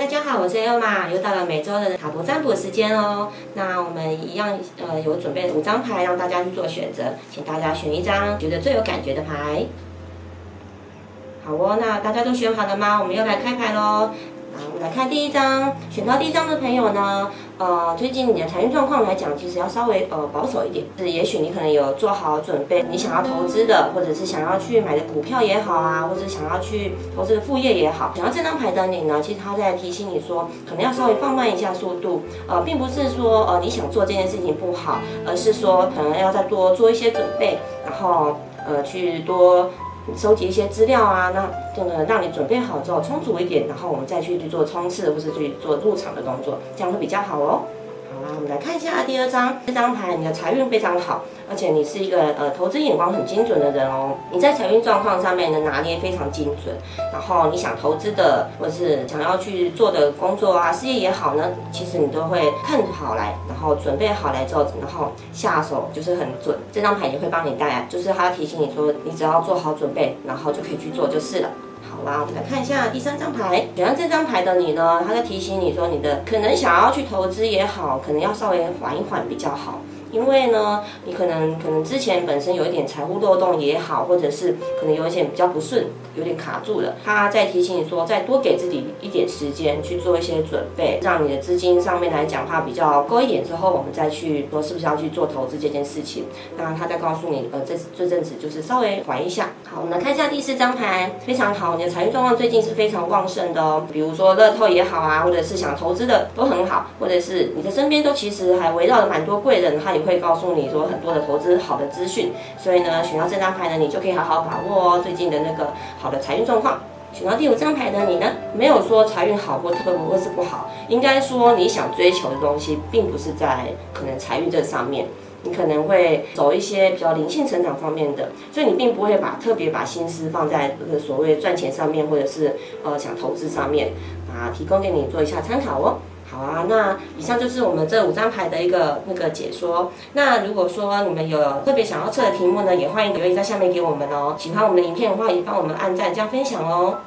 大家好，我是 Elma，又到了每周的塔罗占卜时间哦。那我们一样呃有准备五张牌让大家去做选择，请大家选一张觉得最有感觉的牌。好哦，那大家都选好了吗？我们又来开牌喽。我们来看第一张，选到第一张的朋友呢，呃，最近你的财运状况来讲，其实要稍微呃保守一点。是，也许你可能有做好准备，你想要投资的，或者是想要去买的股票也好啊，或者想要去投资的副业也好。想要这张牌的你呢，其实他在提醒你说，可能要稍微放慢一下速度。呃，并不是说呃你想做这件事情不好，而是说可能要再多做一些准备，然后呃去多。收集一些资料啊，那这个让你准备好之后充足一点，然后我们再去去做冲刺或是去做入场的动作，这样会比较好哦。好啦，我们来看一下第二张，这张牌你的财运非常好，而且你是一个呃投资眼光很精准的人哦。你在财运状况上面的拿捏非常精准，然后你想投资的或是想要去做的工作啊事业也好呢，其实你都会看好来，然后准备好来之后，然后下手就是很准。这张牌也会帮你带来，就是它提醒你说，你只要做好准备，然后就可以去做就是了。好啦，我们来看一下第三张牌。选到这张牌的你呢，他在提醒你说，你的可能想要去投资也好，可能要稍微缓一缓比较好。因为呢，你可能可能之前本身有一点财务漏洞也好，或者是可能有一些比较不顺，有点卡住了。他在提醒你说，再多给自己一点时间去做一些准备，让你的资金上面来讲话比较高一点之后，我们再去说是不是要去做投资这件事情。那他再告诉你，呃，这这阵子就是稍微缓一下。好，我们来看一下第四张牌，非常好，你的财运状况最近是非常旺盛的哦。比如说乐透也好啊，或者是想投资的都很好，或者是你的身边都其实还围绕了蛮多贵人，他会告诉你说很多的投资好的资讯。所以呢，选到这张牌呢，你就可以好好把握哦最近的那个好的财运状况。选到第五张牌的你呢，没有说财运好或特或是不好，应该说你想追求的东西，并不是在可能财运这上面。你可能会走一些比较灵性成长方面的，所以你并不会把特别把心思放在这个所谓赚钱上面，或者是呃想投资上面啊，提供给你做一下参考哦。好啊，那以上就是我们这五张牌的一个那个解说。那如果说你们有特别想要测的题目呢，也欢迎留言在下面给我们哦。喜欢我们的影片的话，也帮我们按赞加分享哦。